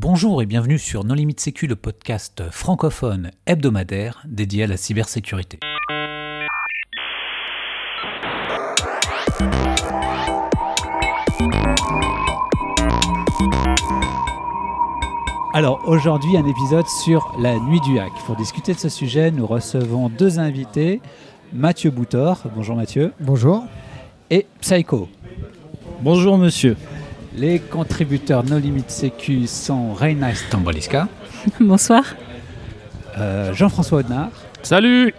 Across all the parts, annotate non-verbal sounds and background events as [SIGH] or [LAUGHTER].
Bonjour et bienvenue sur Non Limite Sécu, le podcast francophone hebdomadaire dédié à la cybersécurité. Alors aujourd'hui un épisode sur la nuit du hack. Pour discuter de ce sujet, nous recevons deux invités, Mathieu Boutor, bonjour Mathieu, Bonjour. et Psycho. Bonjour monsieur. Les contributeurs No Limit Sécu sont Reina Stamboliska, [LAUGHS] Bonsoir. euh, Jean-François Audenard, Salut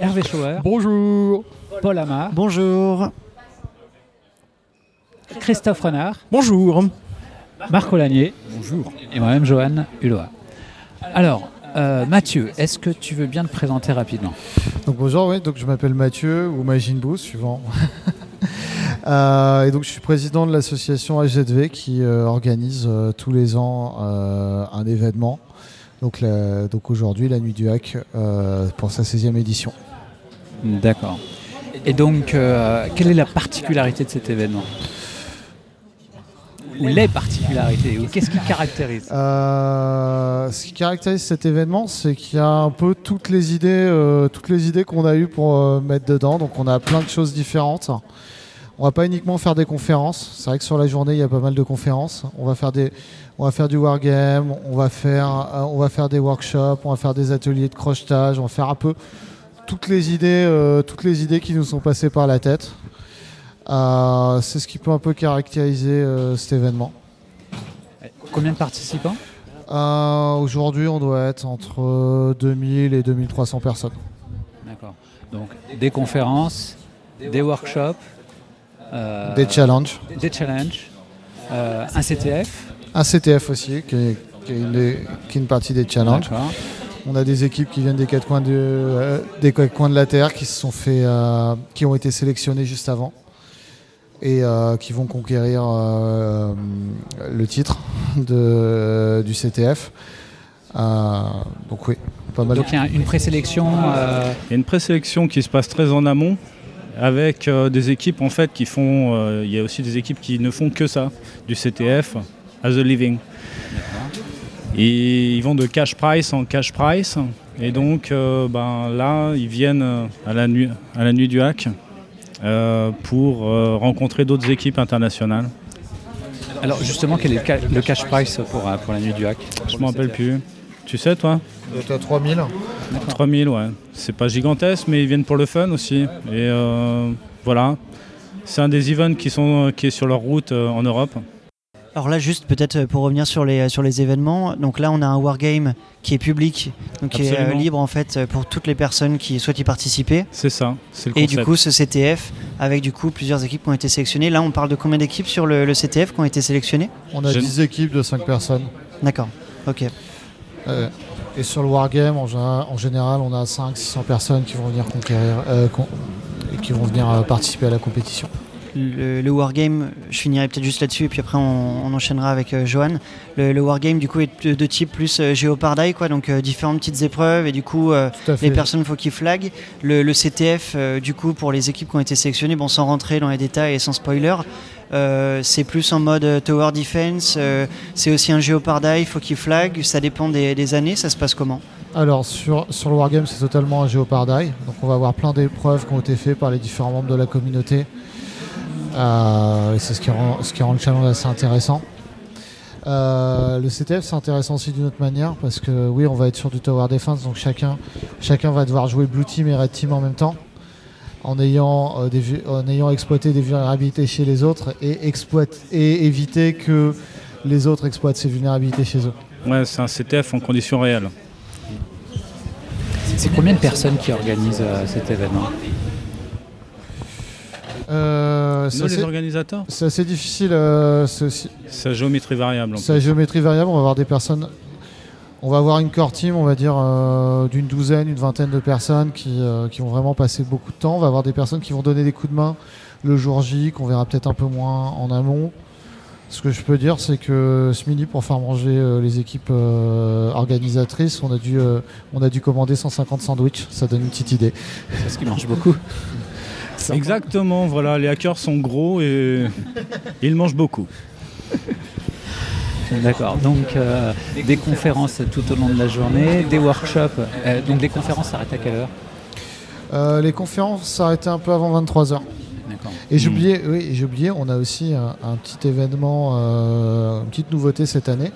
Hervé Schauer, Bonjour. Paul Amar, Bonjour. Christophe Renard, Bonjour. Marc Olagnier. Bonjour. Et moi-même, Johan Hulot. Alors, euh, Mathieu, est-ce que tu veux bien te présenter rapidement? Donc bonjour, oui, donc je m'appelle Mathieu ou Magine Bou, suivant. [LAUGHS] Euh, et donc je suis président de l'association HZV qui euh, organise euh, tous les ans un événement. Donc, la- donc aujourd'hui, la nuit du hack pour sa 16e édition. D'accord. Et donc, quelle est la particularité de cet événement? Ou les particularités Ou qu'est-ce qui caractérise? Euh, ce qui caractérise cet événement, c'est qu'il y a un peu toutes les idées, euh, toutes les idées qu'on a eues pour euh, mettre dedans. Donc on a plein de choses différentes. On va pas uniquement faire des conférences. C'est vrai que sur la journée, il y a pas mal de conférences. On va faire des, on va faire du wargame, on va faire, euh, on va faire des workshops, on va faire des ateliers de crochetage, on va faire un peu toutes les idées, euh, toutes les idées qui nous sont passées par la tête. Euh, c'est ce qui peut un peu caractériser cet événement. Combien de participants? Aujourd'hui, on doit être entre euh, 2000 et 2300 personnes. D'accord. Donc, des conférences, des workshops, Des challenges. des challenges, euh, un CTF. Un CTF aussi, qui est, qui est une, des- qui est une partie des challenges. On a des équipes qui viennent des quatre coins de, euh, des quatre coins de la Terre, qui, se sont fait, euh, qui ont été sélectionnées juste avant et euh, qui vont conquérir euh, le titre de, du CTF. Euh, donc oui, pas mal. Donc, il y a une présélection. euh, Il y a une présélection qui se passe très en amont avec euh, des équipes en fait qui font. euh, il y a aussi des équipes qui ne font que ça, du CTF as a living. Et ils vont de cash price en cash price. Et donc euh, ben, là, ils viennent à la nuit, à la nuit du hack euh, pour euh, rencontrer d'autres équipes internationales. Alors, justement, quel est le, ca- le cash price pour, pour la nuit du hack Je ne me rappelle plus. Tu sais toi Tu as 3000 3000, ouais. C'est pas gigantesque, mais ils viennent pour le fun aussi. Et euh, voilà. C'est un des events qui, sont, qui est sur leur route euh, en Europe. Alors là, juste peut-être euh, pour revenir sur les, sur les événements, donc là on a un wargame qui est public, donc qui est euh, libre en fait euh, pour toutes les personnes qui souhaitent y participer. C'est ça, c'est le Et concept. du coup, ce CTF, avec du coup plusieurs équipes qui ont été sélectionnées. Là, on parle de combien d'équipes sur le, le CTF qui ont été sélectionnées? On a Je- 10 équipes de 5 personnes. D'accord, ok. Euh, et sur le Wargame, en, général- en général, on a 500-600 personnes qui vont venir conquérir, euh, con- et qui vont venir euh, participer à la compétition. Le, le wargame, je finirai peut-être juste là-dessus et puis après on, on enchaînera avec euh, Johan. Le, le wargame du coup est de, de type plus euh, géopardai, quoi, donc euh, différentes petites épreuves et du coup euh, les personnes faut qu'ils flaguent. Le, le CTF, euh, du coup, pour les équipes qui ont été sélectionnées, bon, sans rentrer dans les détails et sans spoiler, euh, c'est plus en mode euh, tower defense. euh, c'est aussi un géopardai, il faut qu'ils flaguent. Ça dépend des, années. Ça se passe comment Alors sur, sur le Wargame, c'est totalement un géopardai. Donc on va avoir plein d'épreuves qui ont été faites par les différents membres de la communauté. Euh, c'est ce qui, rend, ce qui rend le challenge assez intéressant. Le CTF c'est intéressant aussi d'une autre manière parce que oui on va être sur du tower defense donc chacun, chacun va devoir jouer blue team et red team en même temps en ayant, euh, des, en ayant exploité des vulnérabilités chez les autres et, exploite, et éviter que les autres exploitent ces vulnérabilités chez eux. Ouais, c'est un CTF en conditions réelles. C'est combien de personnes qui organisent euh, cet événement? Euh, c'est Nous, les assez- organisateurs, C'est assez difficile. euh, c'est aussi- la géométrie variable. la géométrie variable. On va avoir des personnes. On va avoir une core team, on va dire, euh, d'une douzaine, une vingtaine de personnes qui, euh, qui vont vraiment passer beaucoup de temps. On va avoir des personnes qui vont donner des coups de main le jour J, qu'on verra peut-être un peu moins en amont. Ce que je peux dire, c'est que ce midi, pour faire manger euh, les équipes euh, organisatrices, on a, dû, euh, on a dû commander 150 sandwichs. Ça donne une petite idée. Parce qu'ils mangent beaucoup. Exactement, voilà, les hackers sont gros et ils mangent beaucoup. D'accord. Donc euh, des conférences tout au long de la journée, des workshops. Euh, donc les conférences s'arrêtent à quelle heure? Euh, les conférences s'arrêtaient un peu avant 23h. D'accord. Et j'ai Hmm. oublié, oui, oublié, on a aussi un, un petit événement, euh, une petite nouveauté cette année.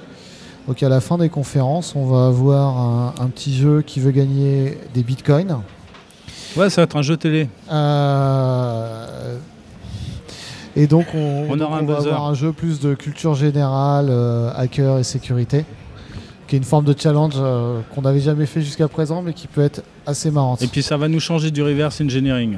Donc à la fin des conférences, on va avoir un, un petit jeu qui veut gagner des bitcoins. Ouais, ça va être un jeu télé. Euh, et donc on, On donc aura un va buzzer. avoir un jeu plus de culture générale, euh, hacker et sécurité, qui est une forme de challenge euh, qu'on n'avait jamais fait jusqu'à présent, mais qui peut être assez marrante. Et puis ça va nous changer du reverse engineering.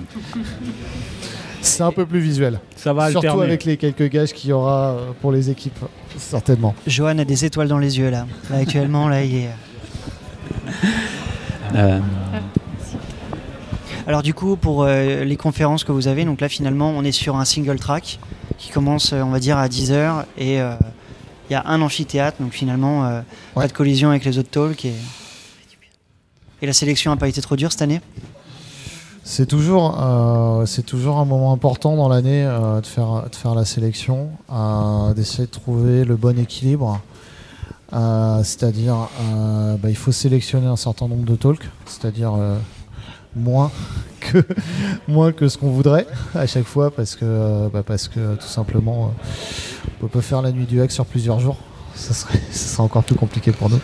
C'est un peu plus visuel, Ça va surtout alterner. avec les quelques gages qu'il y aura euh, pour les équipes, certainement. Johan a des étoiles dans les yeux là. Là, actuellement, là, il est. Euh, Alors du coup, pour euh, les conférences que vous avez, donc là finalement, on est sur un single track qui commence, euh, on va dire, à 10h et euh, il y a un amphithéâtre, donc finalement, euh, Ouais. pas de collision avec les autres talks. Et, et la sélection n'a pas été trop dure cette année? C'est toujours, euh, c'est toujours un moment important dans l'année euh, de, faire, de faire la sélection, euh, d'essayer de trouver le bon équilibre. C'est-à-dire, bah, il faut sélectionner un certain nombre de talks, c'est-à-dire moins, que, moins que ce qu'on voudrait à chaque fois, parce que, euh, bah, parce que tout simplement, euh, on peut pas faire la nuit du hack sur plusieurs jours. Ça serait, [LAUGHS] ça serait encore plus compliqué pour nous.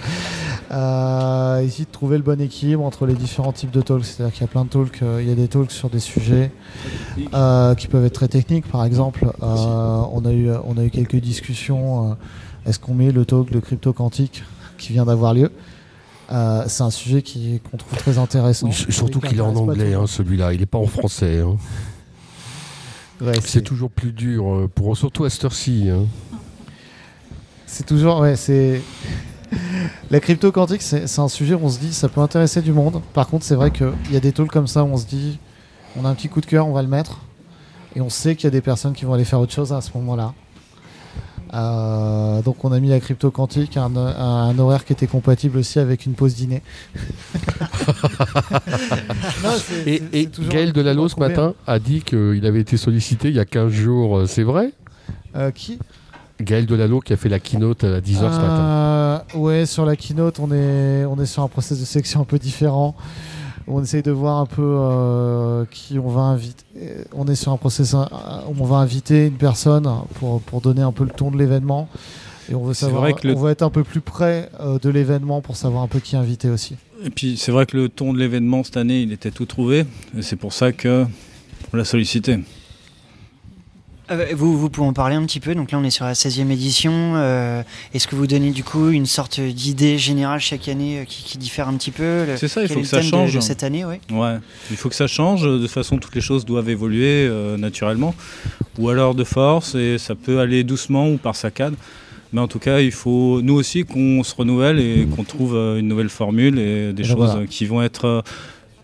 Euh, essayer de trouver le bon équilibre entre les différents types de talks. C'est-à-dire qu'il y a plein de talks, euh, il y a des talks sur des sujets qui peuvent être très techniques. Par exemple, on, a eu, on a eu quelques discussions. Est-ce qu'on met le talk de crypto quantique qui vient d'avoir lieu? Euh, C'est un sujet qui- qu'on trouve très intéressant. Oui, surtout qu'il est en anglais, hein, celui-là. Il n'est pas en français. hein. Ouais, C'est toujours plus dur, euh, pour, surtout à cette heure-ci. hein. C'est toujours, ouais, c'est. [LAUGHS] La crypto quantique, c'est c'est un sujet où on se dit ça peut intéresser du monde. Par contre, c'est vrai qu'il y a des talks comme ça où on se dit on a un petit coup de cœur, on va le mettre. Et on sait qu'il y a des personnes qui vont aller faire autre chose à ce moment-là. Euh, donc on a mis la crypto quantique à un, à un horaire qui était compatible aussi avec une pause dîner. [LAUGHS] Non, Et, Gaël équilibre ce matin, a dit qu'il avait été sollicité il y a 15 jours. euh, C'est vrai? Euh, qui? Gaël Delalot qui a fait la keynote à 10h ce matin. Ouais, sur la keynote, on est, on est sur un process de sélection un peu différent. On essaye de voir un peu euh, qui on va inviter. Euh, On est sur un process euh, où on va inviter une personne pour, pour donner un peu le ton de l'événement. Et on veut savoir, vrai que le- on va être un peu plus près euh, de l'événement pour savoir un peu qui inviter aussi. Et puis c'est vrai que le ton de l'événement cette année, il était tout trouvé. Et c'est pour ça que on l'a sollicité. Euh, vous, vous pouvez en parler un petit peu. Donc là, on est sur la 16e édition. Euh, Est-ce que vous donnez du coup une sorte d'idée générale chaque année euh, qui, qui diffère un petit peu Le- C'est ça, il faut que ça de- change. de cette année, ouais. Ouais, il faut que ça change. De toute façon, toutes les choses doivent évoluer euh, naturellement, ou alors de force, et ça peut aller doucement ou par saccade. Mais en tout cas, il faut nous aussi qu'on se renouvelle et qu'on trouve euh, une nouvelle formule et des Et choses voilà. qui vont être euh,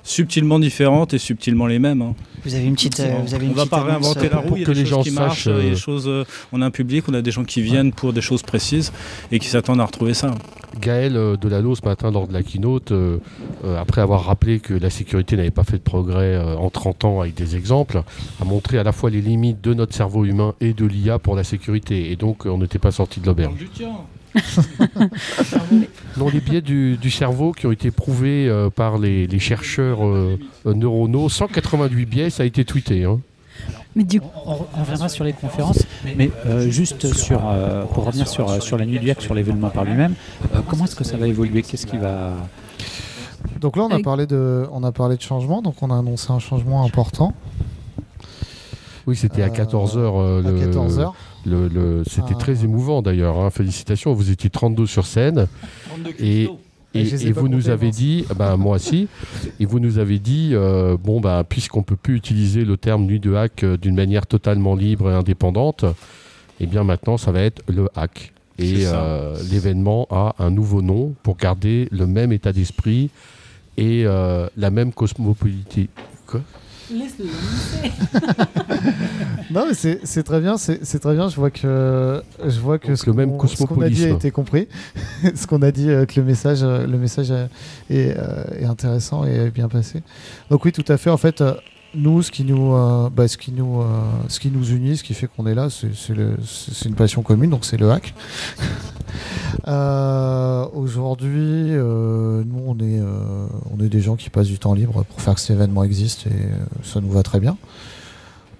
subtilement différentes et subtilement les mêmes. hein. Vous avez une petite. euh, vous avez on une va pas réinventer la euh, roue. pour Il y a que des les choses gens qui marchent, sachent, il y a euh, des choses. euh, on a un public, on a des gens qui viennent pour des choses précises et qui s'attendent à retrouver ça. Gaël euh, Delalot, ce matin, lors de la keynote, euh, euh, après avoir rappelé que la sécurité n'avait pas fait de progrès euh, en 30 ans avec des exemples, a montré à la fois les limites de notre cerveau humain et de l'IA pour la sécurité. Et donc, on n'était pas sorti de l'auberge. [LAUGHS] Non, les biais du, du cerveau qui ont été prouvés euh, par les, les chercheurs euh, euh, neuronaux, 188 biais, ça a été tweeté. hein. Mais du coup, on, on reviendra sur les conférences, mais euh, juste sur, euh, pour revenir sur, sur la nuit du hack, sur l'événement par lui-même, euh, comment est-ce que ça va évoluer? Qu'est-ce qui va... Donc là, on a parlé de, on a parlé de changement. Donc on a annoncé un changement important Oui, c'était à Euh, 14h. à 14 h Le, le- c'était Ah. très émouvant d'ailleurs. hein. Félicitations, vous étiez 32 sur scène. Et, Et ai et vous nous avez dit, bah, moi aussi, et vous nous avez dit, euh, bon, bah, puisqu'on peut plus utiliser le terme nuit de hack euh, d'une manière totalement libre et indépendante, et bien maintenant, ça va être le hack. Et euh, l'événement a un nouveau nom pour garder le même état d'esprit et euh, la même cosmopolité. Quoi? Non, mais c'est c'est très bien, c'est c'est très bien. Je vois que je vois que Donc ce le même qu'on- ce qu'on a dit a été compris. [LAUGHS] ce qu'on a dit, euh, que le message, euh, le message est, euh, est intéressant et bien passé. Donc oui, tout à fait. En fait, euh, nous, ce qui nous, euh, bah, ce qui nous, euh, ce qui nous unit, ce qui fait qu'on est là, c'est une passion commune, donc c'est le hack. [LAUGHS] Euh, Aujourd'hui, euh, nous, on est, on est des gens qui passent du temps libre pour faire que cet événement existe et ça nous va très bien.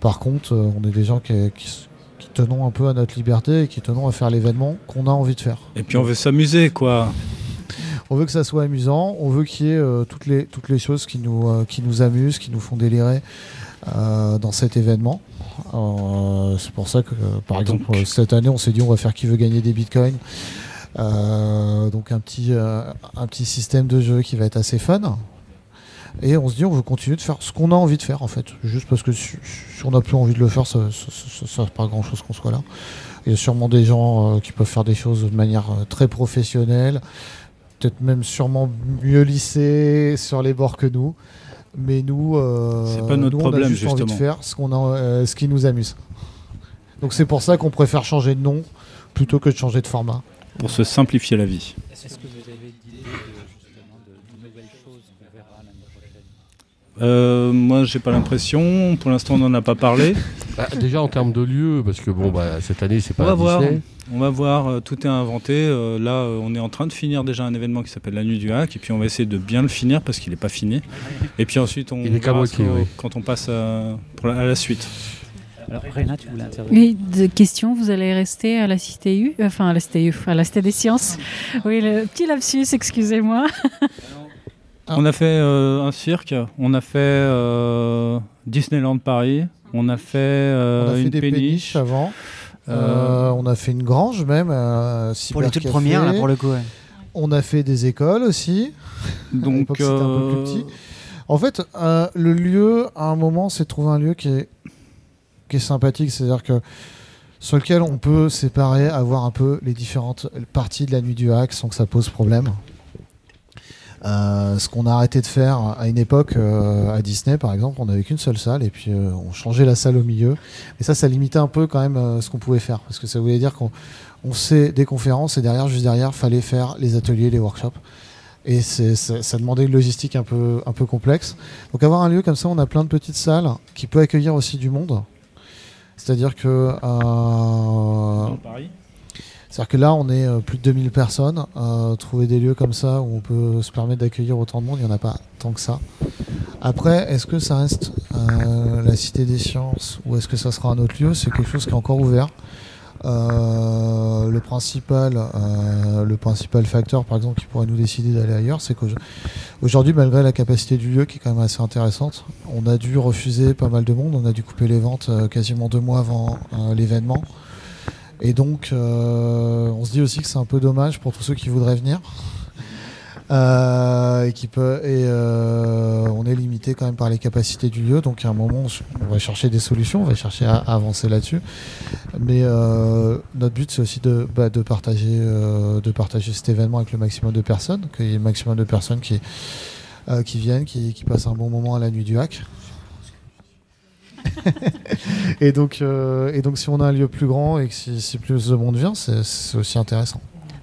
Par contre, on est des gens qui, qui qui tenons un peu à notre liberté et qui tenons à faire l'événement qu'on a envie de faire. Et puis on veut s'amuser, quoi. On veut que ça soit amusant, on veut qu'il y ait euh, toutes, les, toutes les choses qui nous, euh, qui nous amusent, qui nous font délirer euh, dans cet événement. C'est pour ça que, par Donc- exemple, cette année, on s'est dit on va faire qui veut gagner des bitcoins. Donc un petit, un petit système de jeu qui va être assez fun. Et on se dit on veut continuer de faire ce qu'on a envie de faire en fait. Juste parce que si, si on n'a plus envie de le faire, ça ne sert pas grand chose qu'on soit là. Il y a sûrement des gens qui peuvent faire des choses de manière très professionnelle peut-être même sûrement mieux lissé sur les bords que nous. Mais nous, euh, C'est pas notre nous, on a problème, juste envie de faire ce, qu'on a, euh, ce qui nous amuse. Donc c'est pour ça qu'on préfère changer de nom plutôt que de changer de format. Pour se simplifier la vie. Est-ce que vous avez d'idées de, justement, de, de nouvelles choses qu'on verra l'année prochaine Euh, moi, j'ai pas l'impression. Pour l'instant, on n'en a pas parlé. [LAUGHS] Bah, déjà en termes de lieu, parce que bon, bah, cette année c'est On pas va voir. Disney. On va voir. euh, Tout est inventé. Euh, là, euh, on est en train de finir déjà un événement qui s'appelle la Nuit du Hack. Et puis, on va essayer de bien le finir parce qu'il n'est pas fini. Et puis ensuite, on Il est verra oui. quand on passe à, pour la, à la suite. Alors, Réna, tu voulais intervenir Oui, de question, vous allez rester à la CTU, euh, enfin à la CTU, à la Cité des Sciences. Oui, le petit lapsus, excusez-moi. [LAUGHS] Ah. On a fait euh, un cirque. On a fait euh, Disneyland Paris. On a fait, euh, on a fait une des péniche. péniches avant. Euh, Euh, on a fait une grange même. euh, Pour les toutes premières, là, pour le coup. ouais. On a fait des écoles aussi. [LAUGHS] Donc, un peu plus petit. En fait, euh, le lieu, à un moment, c'est de trouver un lieu qui est, qui est sympathique. C'est-à-dire que sur lequel on peut séparer, avoir un peu les différentes parties de la nuit du hack sans que ça pose problème. Euh, ce qu'on a arrêté de faire à une époque euh, à Disney, par exemple, on n'avait qu'une seule salle et puis euh, on changeait la salle au milieu. Et ça, ça limitait un peu quand même euh, ce qu'on pouvait faire parce que ça voulait dire qu'on on faisait des conférences et derrière, juste derrière, fallait faire les ateliers, les workshops. Et c'est- ça, ça demandait une logistique un peu, un peu complexe. Donc avoir un lieu comme ça, on a plein de petites salles qui peut accueillir aussi du monde. C'est-à-dire que, euh, Paris? C'est-à-dire que là, on est euh, plus de 2000 personnes. Euh, trouver des lieux comme ça où on peut se permettre d'accueillir autant de monde, il n'y en a pas tant que ça. Après, est-ce que ça reste euh, la Cité des Sciences ou est-ce que ça sera un autre lieu? C'est quelque chose qui est encore ouvert. Le principal, le principal facteur, par exemple, qui pourrait nous décider d'aller ailleurs, c'est qu'aujourd'hui, malgré la capacité du lieu qui est quand même assez intéressante, on a dû refuser pas mal de monde. On a dû couper les ventes quasiment deux mois avant l'événement. Et donc, euh, on se dit aussi que c'est un peu dommage pour tous ceux qui voudraient venir. Euh, et qui peut, et euh, on est limité quand même par les capacités du lieu. Donc, à un moment, on va chercher des solutions, on va chercher à, avancer là-dessus. Mais notre but, c'est aussi de, bah, de, partager, de partager cet événement avec le maximum de personnes, qu'il y ait le maximum de personnes qui, qui viennent, qui, qui passent un bon moment à la nuit du hack. [LAUGHS] et, donc, euh, et donc, si on a un lieu plus grand et que si, plus de monde vient, c'est aussi intéressant.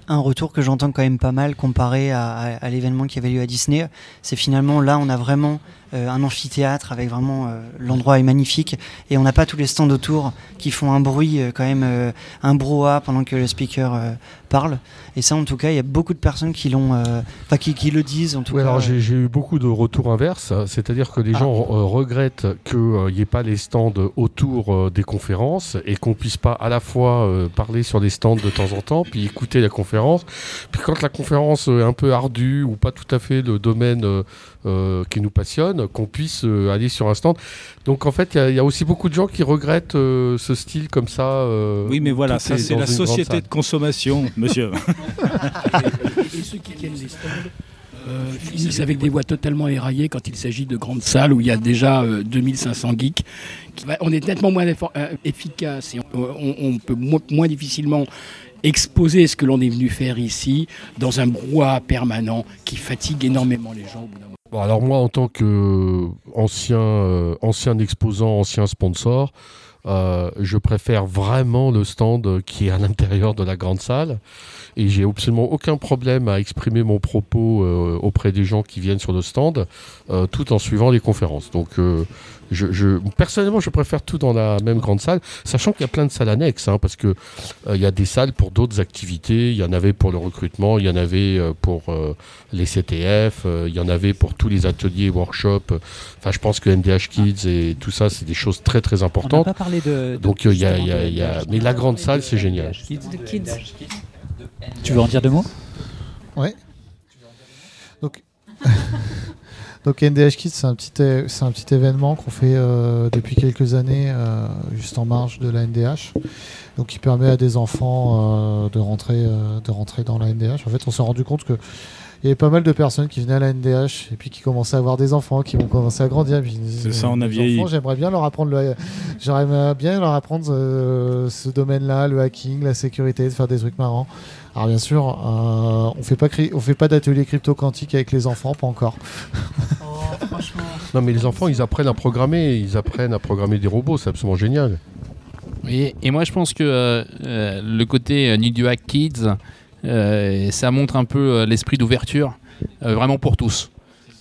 Un retour que j'entends quand même pas mal comparé à, l'événement qui avait lieu à Disney, c'est finalement là on a vraiment un amphithéâtre avec vraiment euh, l'endroit est magnifique et on n'a pas tous les stands autour qui font un bruit euh, quand même euh, un brouhaha pendant que le speaker euh, parle et ça en tout cas il y a beaucoup de personnes qui l'ont euh, qui, qui le disent en tout cas. alors euh, j'ai eu beaucoup de retours inverses, c'est-à-dire que les Ah. gens euh, regrettent qu'il n'y ait pas les stands autour euh, des conférences et qu'on puisse pas à la fois euh, parler sur des stands de temps en temps, puis écouter la conférence. Puis quand la conférence est un peu ardue ou pas tout à fait le domaine euh, qui nous passionne, qu'on puisse euh, aller sur un stand. Donc en fait, il y a- il y, a aussi beaucoup de gens qui regrettent euh, ce style comme ça. euh, Oui, mais voilà, ça est c'est la société de consommation, monsieur. Et, [LAUGHS] et ceux qui tiennent les stands euh, finissent avec des voix totalement éraillées quand il s'agit de grandes salles où il y a déjà euh, 2500 geeks. Qui va- on est nettement moins euh, efficace et on, on- on peut mo- moins difficilement exposer ce que l'on est venu faire ici dans un brouhaha permanent qui fatigue énormément les gens au bout d'un moment. Bon, alors moi, en tant que euh, euh, ancien exposant, ancien sponsor, Euh, je préfère vraiment le stand qui est à l'intérieur de la grande salle et j'ai absolument aucun problème à exprimer mon propos euh, auprès des gens qui viennent sur le stand euh, tout en suivant les conférences. Donc je, personnellement, je préfère tout dans la même grande salle, sachant qu'il y a plein de salles annexes, hein, parce que il y a des salles pour d'autres activités. Il y en avait pour le recrutement, il y en avait pour les CTF, il y en avait pour tous les ateliers, workshops. Enfin, je pense que NDH Kids et tout ça, c'est des choses très très importantes. On parlé de. Donc il y a, y a, mais la grande salle, c'est génial. Tu veux en dire deux mots? Ouais. Donc. [LAUGHS] Donc NDH Kids, c'est un petit, c'est un petit événement qu'on fait euh, depuis quelques années, euh, juste en marge de la NDH. Donc qui permet à des enfants euh, de rentrer, de rentrer dans la NDH. En fait, on s'est rendu compte que il y avait pas mal de personnes qui venaient à la NDH et puis qui commençaient à avoir des enfants, qui vont commencer à grandir. C'est ça, on a vieilli. J'aimerais bien leur apprendre, le... j'aimerais bien leur apprendre ce domaine-là, le hacking, la sécurité, de faire des trucs marrants. Alors bien sûr, euh, on fait pas on fait pas d'atelier crypto quantique avec les enfants, pas encore. Oh, non mais les enfants, ils apprennent à programmer, ils apprennent à programmer des robots, c'est absolument génial. Oui, et moi je pense que euh, euh, le côté New Hack Kids, ça montre un peu l'esprit d'ouverture, vraiment pour tous.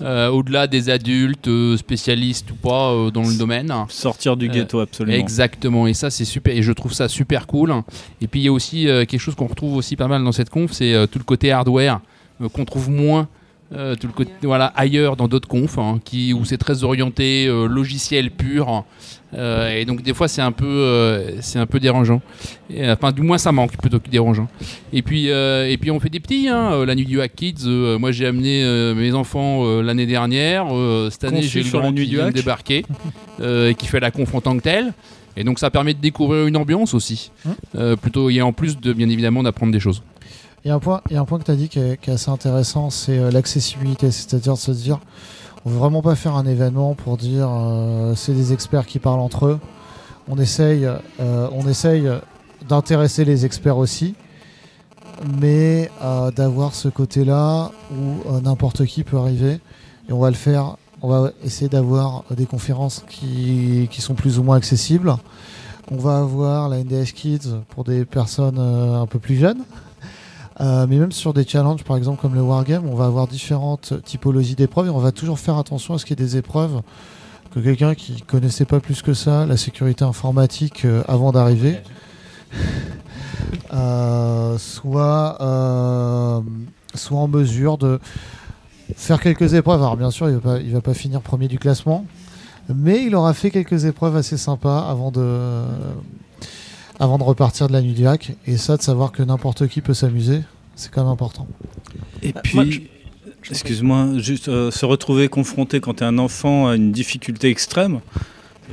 Euh, au-delà des adultes, euh, spécialistes ou pas euh, dans le domaine. Sortir du ghetto, absolument. Exactement, et ça c'est super, et je trouve ça super cool. Et puis il y a aussi quelque chose qu'on retrouve aussi pas mal dans cette conf, c'est tout le côté hardware qu'on trouve moins euh, tout le côté, voilà, ailleurs dans d'autres confs, hein, qui, où c'est très orienté euh, logiciel pur. Euh, et donc des fois c'est un peu, c'est un peu dérangeant. Et, enfin du moins ça manque plutôt que dérangeant. Et puis, et puis on fait des petits. Hein, la nuit du Hack Kids, moi j'ai amené mes enfants l'année dernière. cette année j'ai le grand qui vient débarquer, qui fait la conf en tant que telle. Et donc ça permet de découvrir une ambiance aussi. Hein plutôt, et en plus de bien évidemment d'apprendre des choses. Il y a un point, il y a un point que tu as dit qui est, assez intéressant, c'est euh, l'accessibilité. C'est-à-dire de se dire, on veut vraiment pas faire un événement pour dire euh, c'est des experts qui parlent entre eux. On essaye, euh, on essaye d'intéresser les experts aussi, mais d'avoir ce côté-là où n'importe qui peut arriver. Et on va le faire. On va essayer d'avoir des conférences qui, qui, sont plus ou moins accessibles. On va avoir la NDH Kids pour des personnes un peu plus jeunes. Euh, mais même sur des challenges, par exemple comme le Wargame, on va avoir différentes typologies d'épreuves et on va toujours faire attention à ce qu'il y ait des épreuves que quelqu'un qui connaissait pas plus que ça la sécurité informatique euh, avant d'arriver [LAUGHS] euh, soit, soit en mesure de faire quelques épreuves. Alors bien sûr, il ne va, va, pas finir premier du classement, mais il aura fait quelques épreuves assez sympas avant de avant de repartir de la nuit du hack. Et ça, de savoir que n'importe qui peut s'amuser, c'est quand même important. Et bah, puis, excuse-moi, juste euh, se retrouver confronté quand tu es un enfant à une difficulté extrême,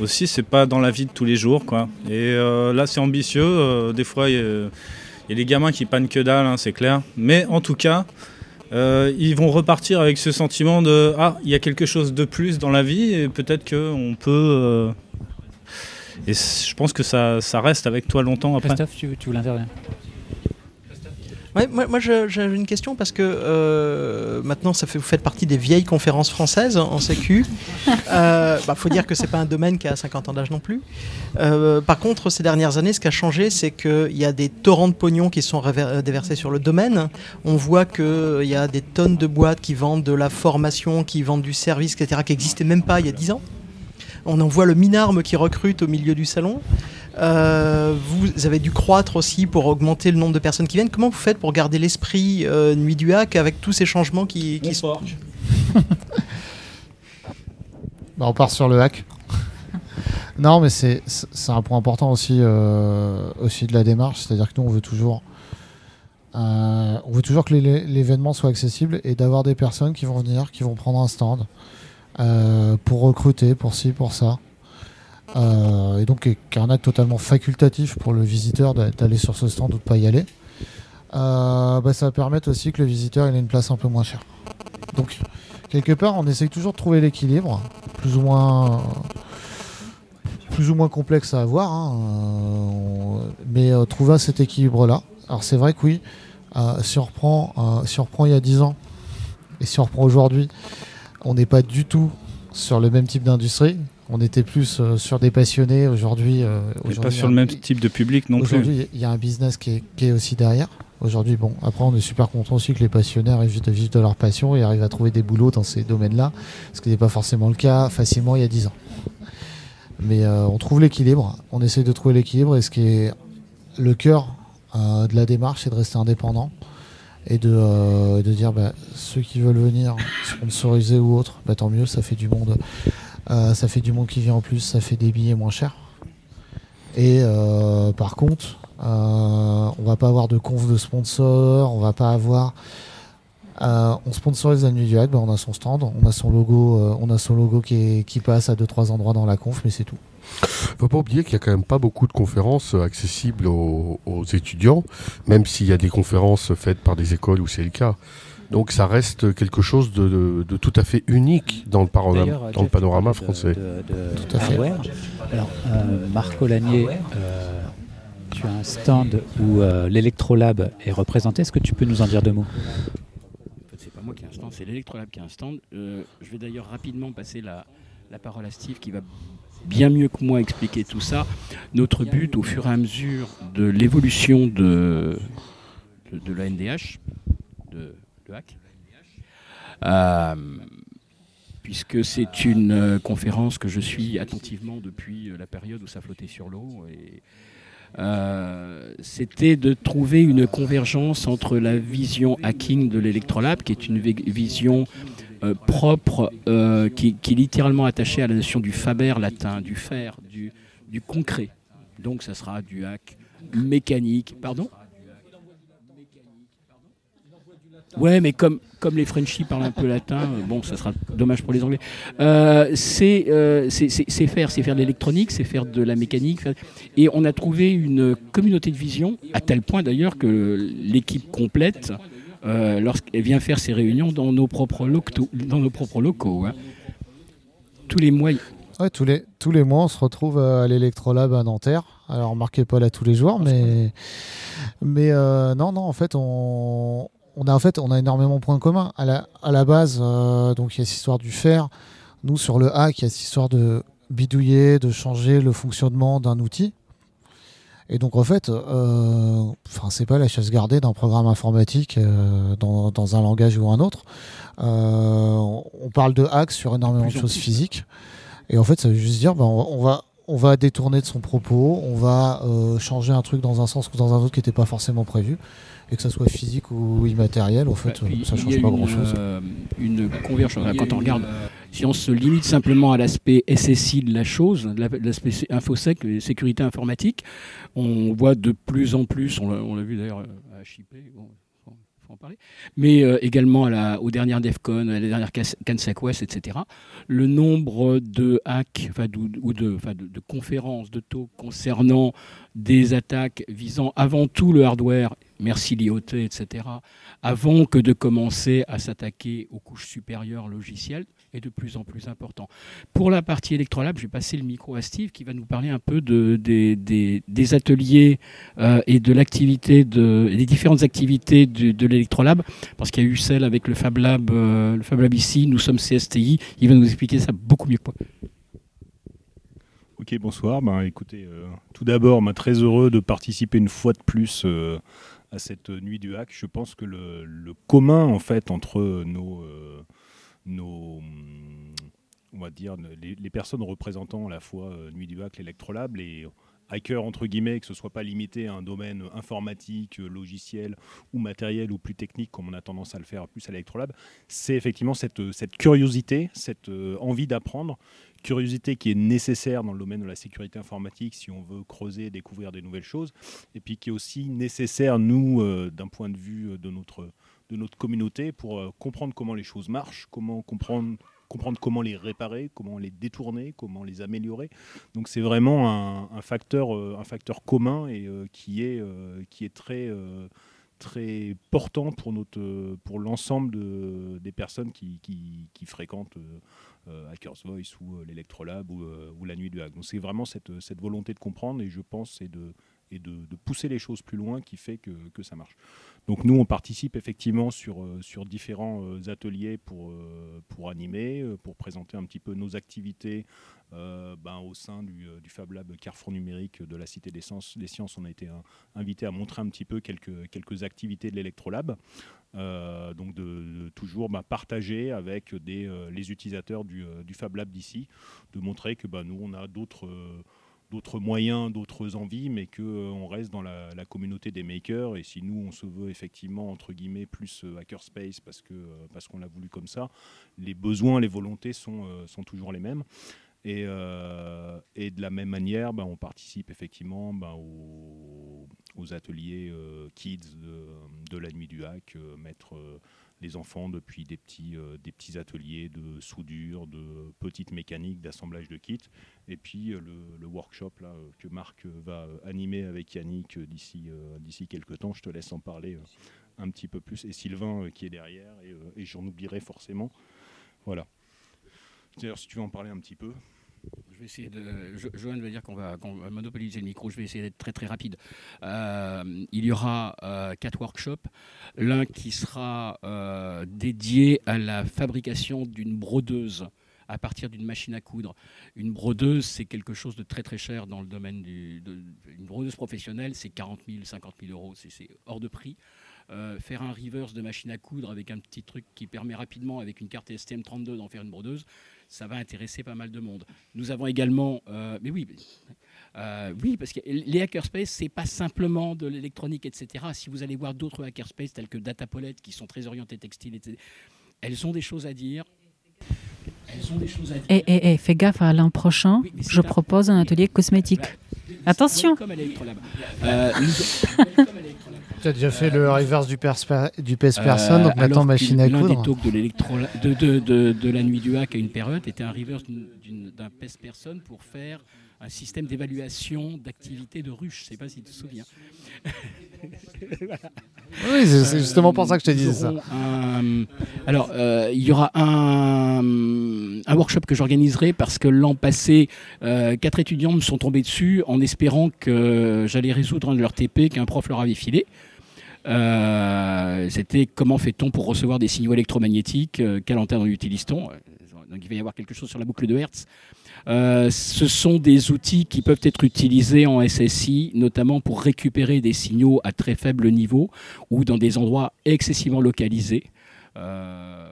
aussi, c'est pas dans la vie de tous les jours. quoi. Et euh, là, c'est ambitieux. Euh, des fois, il y, a des gamins qui pannent que dalle, hein, c'est clair. Mais en tout cas, ils vont repartir avec ce sentiment de Ah, il y a quelque chose de plus dans la vie et peut-être qu'on peut et je pense que ça, ça, reste avec toi longtemps après. Christophe, tu, tu voulais intervenir Ouais, moi, moi j'ai une question parce que euh, maintenant, ça fait, vous faites partie des vieilles conférences françaises en sécu. Il euh, bah, faut dire que c'est pas un domaine qui a 50 ans d'âge non plus. Euh, par contre, ces dernières années, ce qui a changé, c'est qu'il y a des torrents de pognon qui sont déversés sur le domaine. On voit qu'il y a des tonnes de boîtes qui vendent de la formation, qui vendent du service, etc., qui n'existaient même pas il y a 10 ans. On en voit le minarme qui recrute au milieu du salon. Euh, vous avez dû croître aussi pour augmenter le nombre de personnes qui viennent. Comment vous faites pour garder l'esprit euh, Nuit du Hack avec tous ces changements qui, qui se [LAUGHS] bah, On part sur le hack. [LAUGHS] non, mais c'est un point important aussi, euh, aussi de la démarche. C'est-à-dire que nous, on veut toujours. on veut toujours que l'événement soit accessible et d'avoir des personnes qui vont venir, qui vont prendre un stand, euh, pour recruter, pour ci, pour ça. Euh, et donc, un acte totalement facultatif pour le visiteur d'aller sur ce stand ou de pas y aller. Euh, bah, ça va permettre aussi que le visiteur ait une place un peu moins chère. Donc, quelque part, on essaye toujours de trouver l'équilibre, plus ou moins plus ou moins complexe à avoir, hein, mais trouver cet équilibre-là. Alors c'est vrai que oui, si, si on reprend il y a 10 ans et si on reprend aujourd'hui, on n'est pas du tout sur le même type d'industrie. On était plus euh, sur des passionnés aujourd'hui. euh, pas sur le même type de public non plus. Aujourd'hui, il y a un business qui est, qui est aussi derrière. Aujourd'hui, bon, après, on est super content aussi que les passionnés arrivent de vivre de leur passion et arrivent à trouver des boulots dans ces domaines-là, ce qui n'est pas forcément le cas facilement il y a 10 ans. Mais euh, on trouve l'équilibre, on essaie de trouver l'équilibre et ce qui est le cœur euh, de la démarche, c'est de rester indépendant et de, euh, de dire bah, ceux qui veulent venir sponsoriser ou autre, bah, tant mieux, ça fait du monde. Euh, ça fait du monde qui vient en plus, ça fait des billets moins chers. Et euh, par contre, euh, on va pas avoir de conf de sponsors, on va pas avoir. Euh, on sponsorise la nuit du hack, bah, on a son stand, on a son logo, euh, on a son logo qui, est- qui passe à deux trois endroits dans la conf, mais c'est tout. faut pas oublier qu'il y a quand même pas beaucoup de conférences euh, accessibles aux, aux étudiants, même s'il y a des conférences faites par des écoles où c'est le cas. Donc ça reste quelque chose de, de- de tout à fait unique dans le, panorama- D'ailleurs, dans Jeff, le panorama tu parlais de- français. de- de Tout à fait. hardware. Alors, euh, Marco Lanier, euh, tu as un stand où euh, l'Electrolab est représenté. Est-ce que tu peux nous en dire deux mots En fait, c'est pas moi qui ai un stand, c'est l'Electrolab qui a un stand. Euh, je vais d'ailleurs rapidement passer la, la parole à Steve qui va bien mieux que moi expliquer tout ça. Notre but, au fur et à mesure de l'évolution de, de, la NDH, de, hack, euh, puisque c'est une euh, conférence que je suis attentivement depuis la période où ça flottait sur l'eau. Et, euh, c'était de trouver une convergence entre la vision hacking de l'Electrolab, qui est une vi- vision euh, propre, euh, qui, est littéralement attachée à la notion du faber latin, du du, du concret. Donc ça sera du hack mécanique. Pardon Ouais, mais comme, comme les Frenchies parlent un peu latin, euh, bon, ça sera dommage pour les Anglais. Euh, c'est euh, c'est- c'est- c'est faire, c'est faire de l'électronique, c'est faire de la mécanique. faire- Et on a trouvé une communauté de vision, à tel point d'ailleurs que l'équipe complète, euh, lorsqu'elle vient faire ses réunions dans nos propres locaux. Dans nos propres locaux hein. Tous les mois, Ouais, tous les, tous les mois, on se retrouve euh, à l'Electrolab à Nanterre. Alors, remarquez pas là tous les jours, mais, mais euh, non, non, en fait, on, on a en fait, on a énormément de points communs. À la, à la base, euh, donc il y a cette histoire du fer. Nous, sur le hack, il y a cette histoire de bidouiller, de changer le fonctionnement d'un outil. Et donc, en fait, euh, enfin, c'est pas la chasse gardée d'un programme informatique euh, dans, dans un langage ou un autre. Euh, on parle de hack sur énormément de choses physiques. Et en fait, ça veut juste dire, ben, on, va, on détourner de son propos, on va euh, changer un truc dans un sens ou dans un autre qui n'était pas forcément prévu, et que ça soit physique ou immatériel, en fait, Bah, euh, ça y change a pas grand-chose. euh, une convergence. Quand on regarde, si on se limite simplement à l'aspect SSI de la chose, la- l'aspect infosec, sécurité informatique, on voit de plus en plus, on l'a on l'a vu d'ailleurs à HIP, bon, faut, faut en parler, mais euh, également à la, aux dernières DEFCON, à la dernière CANSEC West, etc. Le nombre de hacks ou de, enfin, de, de conférences, de talks concernant des attaques visant avant tout le hardware, merci l'IoT, etc., avant que de commencer à s'attaquer aux couches supérieures logicielles, est de plus en plus important. Pour la partie électrolab, je vais passer le micro à Steve qui va nous parler un peu de, des, ateliers euh, et de l'activité, de, des différentes activités de, de l'électrolab, parce qu'il y a eu celle avec le Fab Lab, euh, le Fab ici, nous sommes CSTI, il va nous expliquer ça beaucoup mieux que moi. Ok, bonsoir. Ben, écoutez, euh, tout d'abord, ben, très heureux de participer une fois de plus à cette nuit du hack. Je pense que le, commun, en fait, entre nos, euh, nos on va dire, les, personnes représentant à la fois euh, Nuit du hack, l'Electrolab, les hackers, entre guillemets, que ce soit pas limité à un domaine informatique, logiciel ou matériel ou plus technique, comme on a tendance à le faire plus à l'Electrolab, c'est effectivement cette, cette curiosité, cette euh, envie d'apprendre curiosité qui est nécessaire dans le domaine de la sécurité informatique si on veut creuser, découvrir des nouvelles choses, et puis qui est aussi nécessaire, nous, euh, d'un point de vue euh, de notre, de notre communauté, pour euh, comprendre comment les choses marchent, comment comprendre, comprendre comment les réparer, comment les détourner, comment les améliorer. Donc c'est vraiment un, facteur, un facteur commun et qui, est, qui est très... très portant pour, pour l'ensemble de- des personnes qui, qui, fréquentent Hackers Voice ou euh, l'Electrolab ou, euh, ou la Nuit du Hack. Donc c'est vraiment cette, cette volonté de comprendre et je pense c'est de et de, pousser les choses plus loin qui fait que, que ça marche. Donc nous, on participe effectivement sur, euh, sur différents euh, ateliers pour, euh, pour animer, pour présenter un petit peu nos activités ben, au sein du, Fab Lab Carrefour numérique de la Cité des Sciences. On a été invité à montrer un petit peu quelques, quelques activités de l'Electrolab. donc de, toujours ben, partager avec les utilisateurs du, du Fab Lab d'ici, de montrer que ben, nous, on a d'autres d'autres moyens, d'autres envies, mais qu'on euh, reste dans la, communauté des makers. Et si nous, on se veut effectivement, entre guillemets, plus euh, hackerspace parce qu'on euh, parce qu'on l'a voulu comme ça, les besoins, les volontés sont, sont toujours les mêmes. Et, et, de la même manière, ben, on participe effectivement ben, aux, aux, ateliers kids de, de, la nuit du hack, mettre les enfants depuis des petits, euh, des petits ateliers de soudure, de petites mécaniques, d'assemblage de kits. Et puis euh, le, workshop là, euh, que Marc va animer avec Yannick d'ici d'ici quelques temps. Je te laisse en parler un petit peu plus. Et Sylvain qui est derrière, et, et j'en oublierai forcément. Voilà. D'ailleurs, si tu veux en parler un petit peu. Je vais essayer de. Johan va dire qu'on va, monopoliser le micro. Je vais essayer d'être très très rapide. Euh, il y aura euh, quatre workshops. L'un qui sera euh, dédié à la fabrication d'une brodeuse à partir d'une machine à coudre. Une brodeuse, c'est quelque chose de très très cher dans le domaine du. une brodeuse professionnelle, c'est 40 000, 50 000 euros. C'est hors de prix. Faire un reverse de machine à coudre avec un petit truc qui permet rapidement, avec une carte STM32, d'en faire une brodeuse, ça va intéresser pas mal de monde. Nous avons également, euh, mais oui, euh, oui, parce que les hackerspace, c'est pas simplement de l'électronique, etc. Si vous allez voir d'autres hackerspace tels que Datapolet, qui sont très orientés textiles, etc., elles ont des choses à dire. Elles ont des choses à dire. Et, et, et fais gaffe à l'an prochain, je propose un atelier cosmétique. Attention. Comme tu [LAUGHS] as déjà fait le reverse du, du PS Person, donc euh, maintenant machine à coudre. L'un des talks de, de, de, de, la nuit du hack à une période était un reverse d'un PS Person pour faire un système d'évaluation d'activité de ruche. Je ne sais pas si tu te souviens. [LAUGHS] Oui, c'est justement pour ça que je te disais ça. alors, euh, il y aura un, un workshop que j'organiserai parce que l'an passé, euh, quatre étudiants me sont tombés dessus en espérant que j'allais résoudre un de leurs TP qu'un prof leur avait filé. Euh, c'était comment fait-on pour recevoir des signaux électromagnétiques Quelle antenne utilise-t-on Donc il va y avoir quelque chose sur la boucle de Hertz. Euh, ce sont des outils qui peuvent être utilisés en SSI, notamment pour récupérer des signaux à très faible niveau ou dans des endroits excessivement localisés. Euh,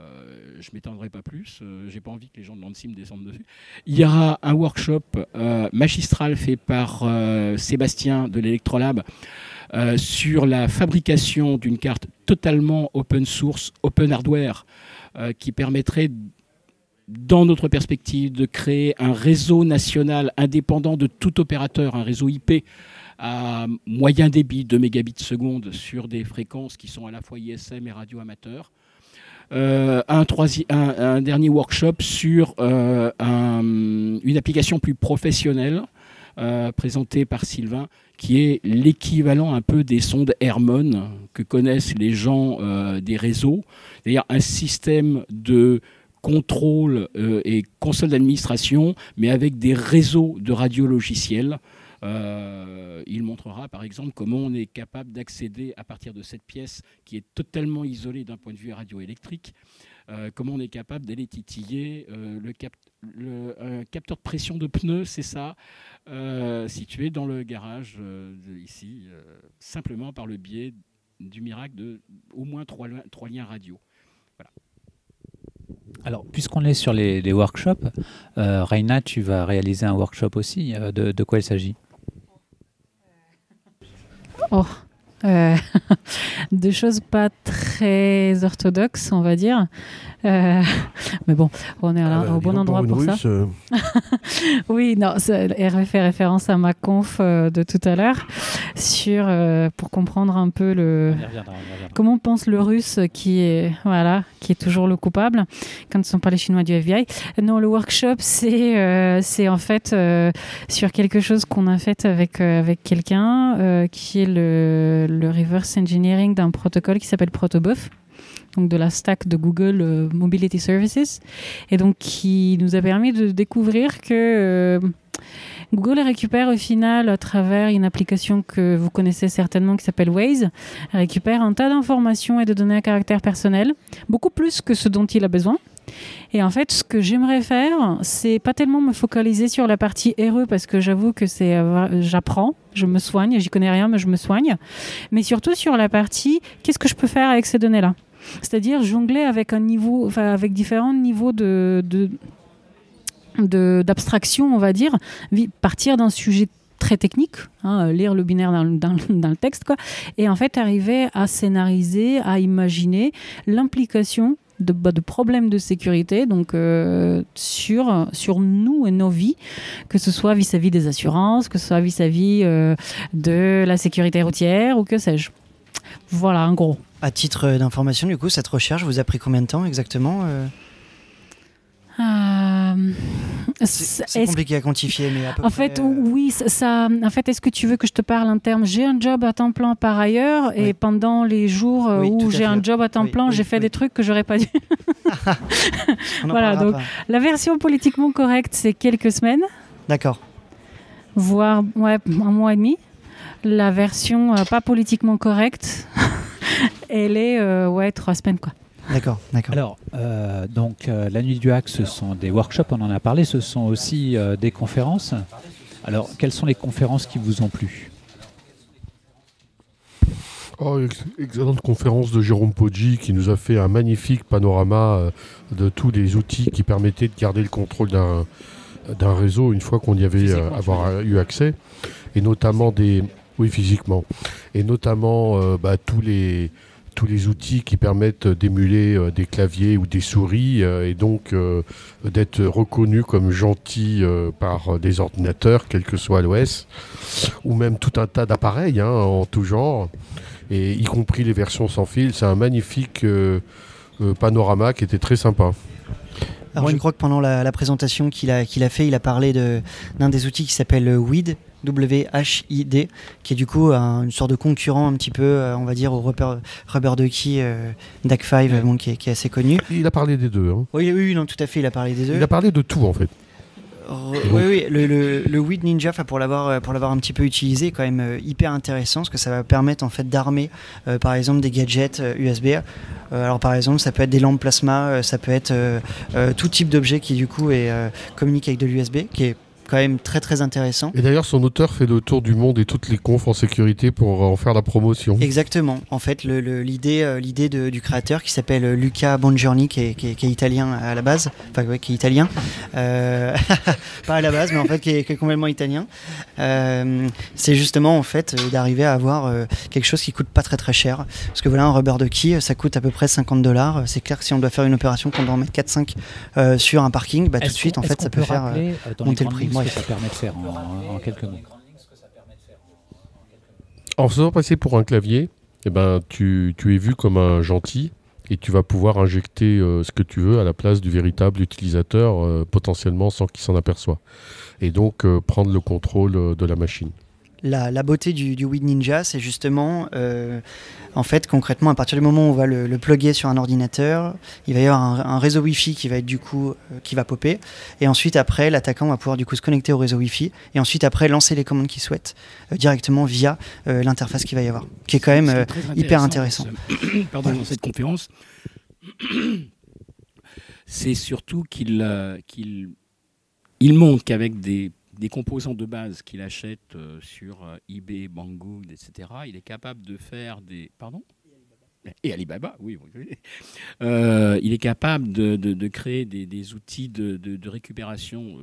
je ne m'étendrai pas plus, euh, j'ai pas envie que les gens de l'ANSI me descendent dessus. Il y aura un workshop magistral fait par Sébastien de l'Electrolab sur la fabrication d'une carte totalement open source, open hardware, qui permettrait dans notre perspective, de créer un réseau national indépendant de tout opérateur, un réseau IP à moyen débit, 2 mégabits seconde, sur des fréquences qui sont à la fois ISM et radio amateur. Euh, un, dernier workshop sur euh, une application plus professionnelle euh, présentée par Sylvain, qui est l'équivalent un peu des sondes Hermon que connaissent les gens des réseaux, c'est-à-dire un système de contrôle euh, et console d'administration, mais avec des réseaux de radiologiciels. Euh, il montrera par exemple comment on est capable d'accéder à partir de cette pièce qui est totalement isolée d'un point de vue radioélectrique, euh, comment on est capable d'aller titiller le, capteur de pression de pneus, c'est ça, situé dans le garage ici, simplement par le biais du miracle de au moins trois, trois liens radio. Voilà. Alors, puisqu'on est sur les, workshops, euh, Reina, tu vas réaliser un workshop aussi. Euh, de, quoi il s'agit? Oh, euh, [LAUGHS] de choses pas très orthodoxes, on va dire. Euh, [LAUGHS] mais bon, on est ah bah, au bon endroit pour ça. Euh. [LAUGHS] oui, non, elle fait référence à ma conf euh, de tout à l'heure sur pour comprendre un peu le comment pense le russe qui est voilà qui est toujours le coupable quand ce ne sont pas les Chinois du FBI. Non, le workshop c'est c'est en fait sur quelque chose qu'on a fait avec avec quelqu'un qui est le, le reverse engineering d'un protocole qui s'appelle Protobuf donc de la stack de Google Mobility Services, et donc qui nous a permis de découvrir que Google récupère au final, à travers une application que vous connaissez certainement qui s'appelle Waze, récupère un tas d'informations et de données à caractère personnel, beaucoup plus que ce dont il a besoin. Et en fait, ce que j'aimerais faire, c'est pas tellement me focaliser sur la partie RE parce que j'avoue que c'est euh, j'apprends, je me soigne, j'y connais rien mais je me soigne, mais surtout sur la partie qu'est-ce que je peux faire avec ces données-là? C'est-à-dire jongler avec différents niveaux de, d'abstraction, on va dire, partir d'un sujet très technique, hein, lire le binaire dans, le texte, quoi, et en fait arriver à scénariser, à imaginer l'implication de, bah, problèmes de sécurité donc euh, sur, sur nous et nos vies, que ce soit vis-à-vis des assurances, que ce soit vis-à-vis euh, de la sécurité routière ou que sais-je. Voilà, en gros. À titre d'information, du coup, cette recherche vous a pris combien de temps exactement euh euh, c'est compliqué à quantifier, mais en fait, euh, oui, ça. En fait, est-ce que tu veux que je te parle en termes J'ai un job à temps plein par ailleurs, et pendant les jours où j'ai un job à temps plein, j'ai fait des trucs que j'aurais pas dû. [LAUGHS] [LAUGHS] voilà, donc la version politiquement correcte, c'est quelques semaines. D'accord. Voire ouais, un mois et demi. La version pas politiquement correcte, elle est ouais trois semaines quoi. D'accord, d'accord. Alors, euh, donc, euh, la nuit du hack, ce sont des workshops, on en a parlé, ce sont aussi euh, des conférences. Alors, quelles sont les conférences qui vous ont plu? Oh, Excellente conférence de Jérôme Poggi qui nous a fait un magnifique panorama de tous les outils qui permettaient de garder le contrôle d'un, d'un réseau une fois qu'on y avait avoir eu accès. Et notamment des. Oui, physiquement. Et notamment bah, tous les tous les outils qui permettent d'émuler euh, des claviers ou des souris euh, et donc euh, d'être reconnus comme gentils par des ordinateurs, quel que soit l'OS, ou même tout un tas d'appareils hein, en tout genre, et y compris les versions sans fil. C'est un magnifique panorama qui était très sympa. Alors, je crois que pendant la, présentation qu'il a, qu'il a fait, il a parlé d'un des outils qui s'appelle WID, WHID, qui est du coup une sorte de concurrent un petit peu, euh, on va dire, au Rubber, Rubber Ducky euh, DAC5, qui, est, assez connu. Il a parlé des deux. Hein. Oui, oui, non, tout à fait, il a parlé des deux. Il a parlé de tout en fait. oui, oui, le, le, Weed Ninja, pour l'avoir pour l'avoir un petit peu utilisé, est quand même euh, hyper intéressant parce que ça va permettre en fait d'armer, par exemple, des gadgets USB. alors par exemple, ça peut être des lampes plasma, ça peut être tout type d'objet qui du coup est communique avec de l'USB, qui est quand même très très intéressant. Et d'ailleurs, son auteur fait le tour du monde et toutes les confs en sécurité pour en faire la promotion. Exactement. En fait, l'idée le, l'idée du créateur qui s'appelle Luca Bongiorni, qui est, qui, est, italien à la base, enfin qui est italien, euh, [LAUGHS] pas à la base, mais en fait qui est, complètement italien. Euh, c'est justement en fait d'arriver à avoir euh, quelque chose qui coûte pas très très cher. Parce que voilà, un rubber de key, ça coûte à peu près 50 dollars. C'est clair que si on doit faire une opération qu'on doit en mettre 4-5 sur un parking, bah, tout de suite, en fait, ça peut, faire monter le prix que ça permet de faire en, quelques mots En faisant passer pour un clavier, eh ben, tu, es vu comme un gentil et tu vas pouvoir injecter euh, ce que tu veux à la place du véritable utilisateur, euh, potentiellement sans qu'il s'en aperçoive. Et donc euh, prendre le contrôle de la machine la, beauté du, du Weed Ninja, c'est justement, euh, en fait, concrètement, à partir du moment où on va le, le plugger sur un ordinateur, il va y avoir un, réseau Wi-Fi qui va être du coup, euh, qui va popper. Et ensuite, après, l'attaquant va pouvoir du coup se connecter au réseau Wi-Fi. Et ensuite, après, lancer les commandes qu'il souhaite euh, directement via l'interface qu'il va y avoir. Qui est quand même hyper intéressant. [COUGHS] Pardon, dans cette conférence, [COUGHS] c'est surtout qu'il qu'il il montre qu'avec des des composants de base qu'il achète euh, sur euh, eBay, Banggood, etc., il est capable de faire des... Pardon? Et Alibaba, oui. Euh, il est capable de, créer des, outils de, récupération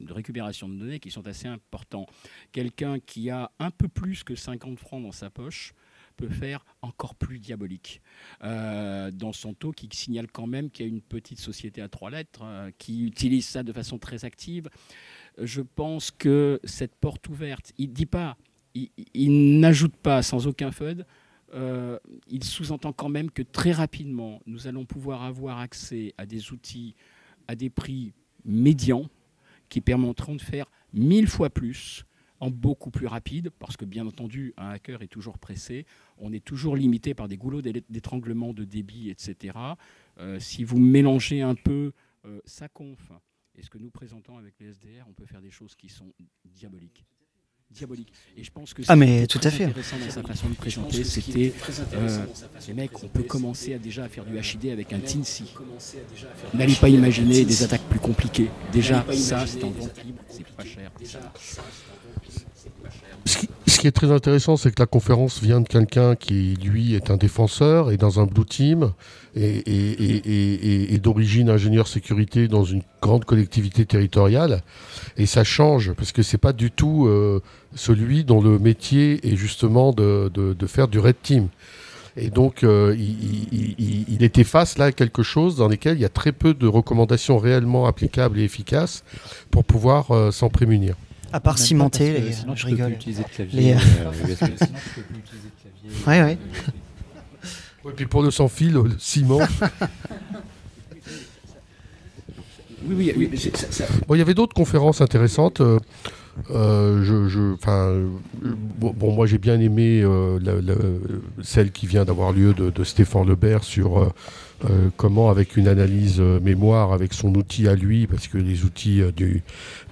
de récupération de données qui sont assez importants. Quelqu'un qui a un peu plus que 50 francs dans sa poche peut faire encore plus diabolique. dans son taux, qui signale quand même qu'il y a une petite société à trois lettres qui utilise ça de façon très active je pense que cette porte ouverte, il dit pas, il, n'ajoute pas sans aucun FUD, euh, il sous-entend quand même que très rapidement, nous allons pouvoir avoir accès à des outils à des prix médians qui permettront de faire mille fois plus en beaucoup plus rapide, parce que bien entendu, un hacker est toujours pressé, on est toujours limité par des goulots d'étranglement de débit, etc. Euh, si vous mélangez un peu euh, sa conf et ce que nous présentons avec les SDR, on peut faire des choses qui sont diaboliques diabolique. Et je pense que ah mais tout à fait. intéressant dans sa façon de présenter, c'était euh, les mecs, on peut commencer à déjà à faire du HID avec un Tinsy. N'allez pas imaginer des attaques plus compliquées. Déjà, ça, c'est en vente libre, c'est pas cher. Ce qui, est très intéressant, c'est que la conférence vient de quelqu'un qui, lui, est un défenseur et dans un blue team et, d'origine ingénieur sécurité dans une grande collectivité territoriale. Et ça change parce que c'est pas du tout euh, celui dont le métier est justement de, faire du red team. Et donc, euh, il, était face là à quelque chose dans lequel il y a très peu de recommandations réellement applicables et efficaces pour pouvoir euh, s'en prémunir. À part cimenter, les... je rigole. Les... ouais, ouais. Et puis pour le sans-fil, le ciment. oui, oui, Bon, il y avait d'autres conférences intéressantes. Euh, euh, je, je, bon, moi j'ai bien aimé euh, celle qui vient d'avoir lieu de, de, Stéphane Lebert sur euh, comment avec une analyse euh, mémoire, avec son outil à lui, parce que les outils euh,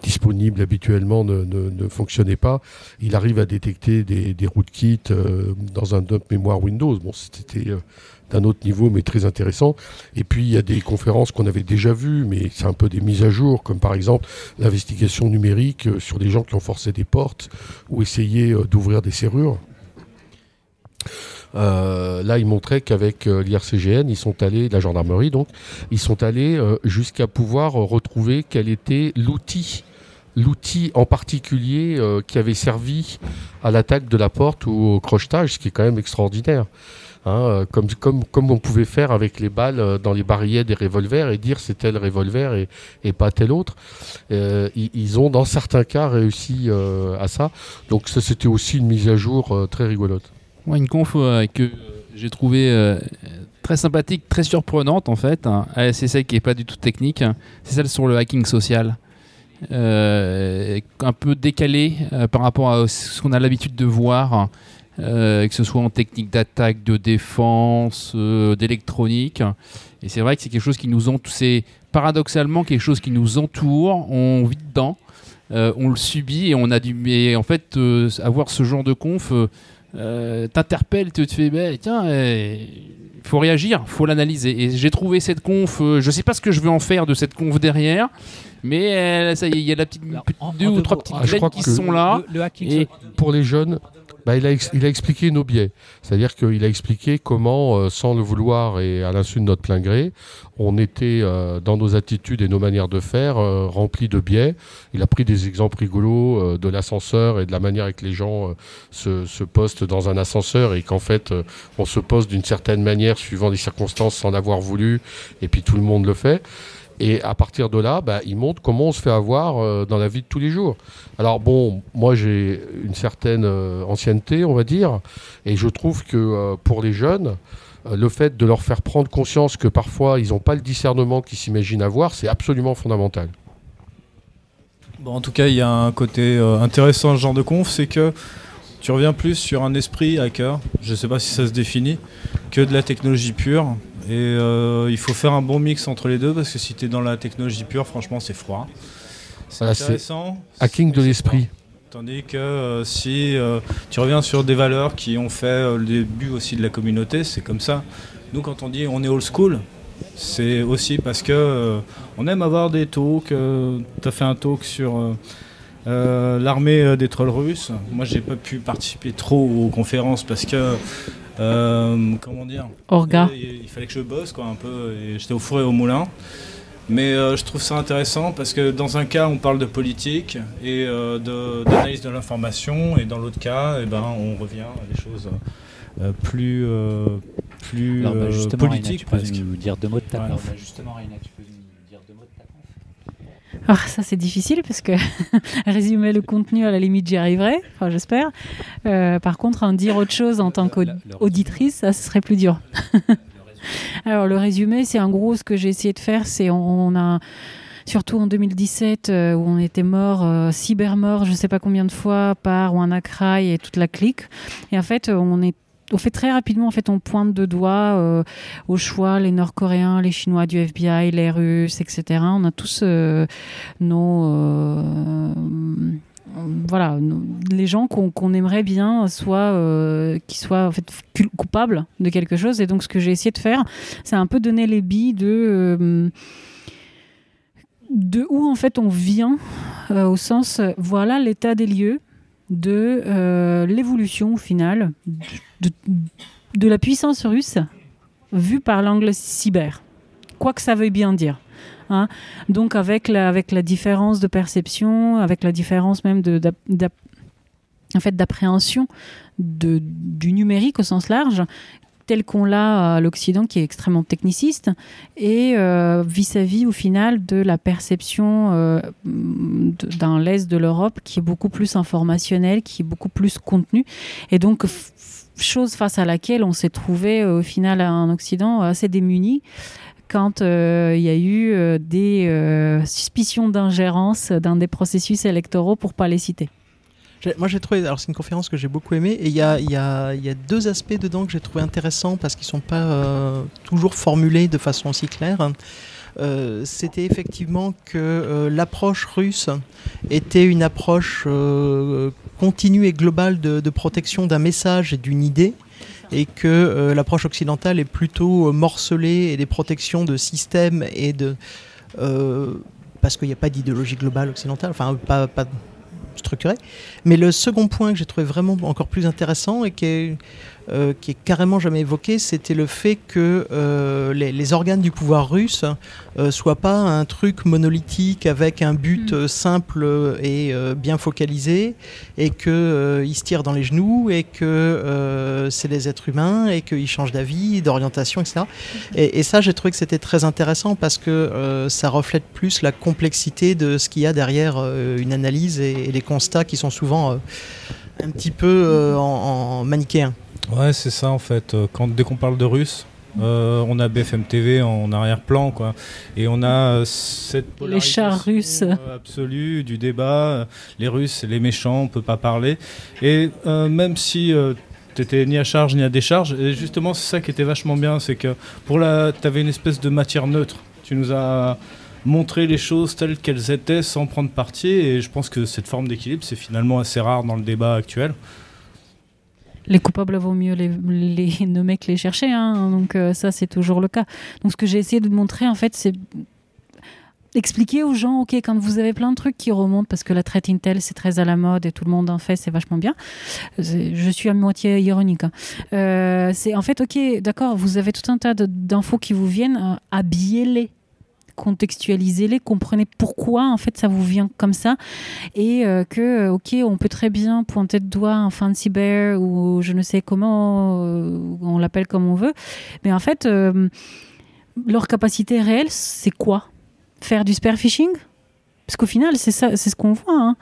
disponibles habituellement ne, ne, fonctionnaient pas, il arrive à détecter des, des rootkits dans un dump mémoire Windows. Bon, c'était d'un autre niveau, mais très intéressant. Et puis, il y a des conférences qu'on avait déjà vues, mais c'est un peu des mises à jour, comme par exemple l'investigation numérique sur des gens qui ont forcé des portes ou essayé d'ouvrir des serrures. Euh, là, il montrait qu'avec euh, l'IRCGN, ils sont allés, la gendarmerie donc, ils sont allés euh, jusqu'à pouvoir retrouver quel était l'outil l'outil en particulier qui avait servi à l'attaque de la porte ou au crochetage, ce qui est quand même extraordinaire. Hein, comme, on pouvait faire avec les balles dans les barillet des revolvers et dire c'est tel revolver et, pas tel autre. ils, ont dans certains cas réussi à ça. Donc ça c'était aussi une mise à jour très rigolote une conf euh, que j'ai trouvé euh, très sympathique, très surprenante en fait. Hein. C'est celle qui n'est pas du tout technique. C'est celle sur le hacking social. Euh, un peu décalé par rapport à ce qu'on a l'habitude de voir, que ce soit en technique d'attaque, de défense, d'électronique. Et c'est vrai que c'est quelque chose qui nous entoure, c'est paradoxalement quelque chose qui nous entoure, on vit dedans, on le subit et on a du. Mais en fait, avoir ce genre de conf euh, t'interpelle, tu te fais, bah, tiens, il eh, faut réagir, faut l'analyser. Et j'ai trouvé cette conf, euh, je sais pas ce que je vais en faire de cette conf derrière, mais ça il y a la petite, deux ou trois petites ah, qui sont là. et pour les jeunes, bah, il, a expliqué nos biais. C'est-à-dire qu'il a expliqué comment, euh, sans le vouloir et à l'insu de notre plein gré, on était euh, dans nos attitudes et nos manières de faire euh, remplis de biais. Il a pris des exemples rigolos de l'ascenseur et de la manière avec les gens se, se, postent dans un ascenseur et qu'en fait on se pose d'une certaine manière suivant les circonstances sans l'avoir voulu et puis tout le monde le fait. Et à partir de là, bah, il montre comment on se fait avoir euh, dans la vie de tous les jours. Alors bon, moi j'ai une certaine euh, ancienneté, on va dire, et je trouve que euh, pour les jeunes, le fait de leur faire prendre conscience que parfois ils n'ont pas le discernement qu'ils s'imaginent avoir, c'est absolument fondamental. Bon, en tout cas, il y a un côté intéressant ce genre de conf, c'est que tu reviens plus sur un esprit hacker, je ne sais pas si ça se définit, que de la technologie pure. Et euh, il faut faire un bon mix entre les deux parce que si tu es dans la technologie pure, franchement, c'est froid. C'est intéressant. Hacking de l'esprit. Tandis que euh, si euh, tu reviens sur des valeurs qui ont fait le début aussi de la communauté, c'est comme ça. Nous, quand on dit on est old school, c'est aussi parce que on aime avoir des talks. tu as fait un talk sur l'armée des trolls russes. Moi, j'ai pas pu participer trop aux conférences parce que euh, comment dire Orga. Il, fallait que je bosse quoi un peu et j'étais au four et au moulin. Mais euh, je trouve ça intéressant parce que dans un cas on parle de politique et euh, d'analyse de, l'information et dans l'autre cas eh ben, on revient à des choses plus, plus Alors, bah, politiques. tu peux nous dire deux mots de ta ouais. justement, ah, ça c'est difficile parce que [LAUGHS] résumer le contenu à la limite j'y arriverai, enfin j'espère. Euh, par contre, en dire autre chose en tant qu'auditrice, ça ce serait plus dur. [LAUGHS] Alors le résumé, c'est en gros ce que j'ai essayé de faire, c'est on, a surtout en 2017 où on était mort, cyber mort, je sais pas combien de fois par WannaCry et toute la clique. Et en fait, on est on fait très rapidement, en fait, on pointe de doigt au choix les Nord-Coréens, les Chinois du FBI, les Russes, etc. On a tous nos voilà, les gens qu'on aimerait bien soient, euh, qui soient en fait coupables de quelque chose. Et donc, ce que j'ai essayé de faire, c'est un peu donner les billes de euh, de où en fait on vient, euh, au sens voilà l'état des lieux de l'évolution au final de, la puissance russe vue par l'angle cyber, quoi que ça veuille bien dire. Hein. Donc avec la, avec la différence de perception, avec la différence même de, en fait, d'appréhension du numérique au sens large, tel qu'on l'a à l'Occident, qui est extrêmement techniciste, et euh, vis-à-vis au final de la perception euh, d'un l'Est de l'Europe qui est beaucoup plus informationnel, qui est beaucoup plus contenu, et donc chose face à laquelle on s'est trouvé au final en Occident assez démuni quand euh, il y a eu euh, des euh, suspicions d'ingérence dans des processus électoraux, pour pas les citer. Moi j'ai trouvé, alors c'est une conférence que j'ai beaucoup aimée et il y a, y, a, y a, deux aspects dedans que j'ai trouvé intéressants parce qu'ils ne sont pas toujours formulés de façon aussi claire. C'était effectivement que l'approche russe était une approche continue et globale de, protection d'un message et d'une idée et que euh, l'approche occidentale est plutôt euh, morcelée et des protections de systèmes et de euh, parce qu'il n'y a pas d'idéologie globale occidentale, enfin pas structurée. Mais le second point que j'ai trouvé vraiment encore plus intéressant et qui est euh, qui est carrément jamais évoqué, c'était le fait que euh, les, organes du pouvoir russe euh, soient pas un truc monolithique avec un but mm. simple et bien focalisé, et qu'ils se tirent dans les genoux, et que c'est des êtres humains, et qu'ils changent d'avis, d'orientation, etc. Et, ça, j'ai trouvé que c'était très intéressant parce que ça reflète plus la complexité de ce qu'il y a derrière une analyse et, les constats qui sont souvent un petit peu en, en manichéens. Ouais, c'est ça en fait. Euh, quand, dès qu'on parle de russe, euh, on a BFM TV en arrière-plan, quoi. Et on a cette les chars russes euh, absolue du débat. Les Russes, c'est les méchants, on peut pas parler. Et même si tu n'étais ni à charge ni à décharge, et justement, c'est ça qui était vachement bien, c'est que pour la, avais une espèce de matière neutre. Tu nous as montré les choses telles qu'elles étaient sans prendre parti. Et je pense que cette forme d'équilibre, c'est finalement assez rare dans le débat actuel les coupables vaut mieux les, les [LAUGHS] nommer que les chercher. Hein. donc euh, ça, c'est toujours le cas. Donc ce que j'ai essayé de montrer, en fait, c'est expliquer aux gens, ok, quand vous avez plein de trucs qui remontent, parce que la traite Intel, c'est très à la mode et tout le monde en fait, c'est vachement bien. Je suis à moitié ironique. Hein. Euh, c'est en fait, ok, d'accord, vous avez tout un tas d'infos qui vous viennent, euh, habillez-les contextualisez-les, comprenez pourquoi en fait ça vous vient comme ça et euh, que euh, ok on peut très bien pointer de doigt un fancy bear ou je ne sais comment euh, on l'appelle comme on veut, mais en fait leur capacité réelle c'est quoi? Faire du spear phishing? Parce qu'au final, c'est ça, c'est ce qu'on voit. Hein.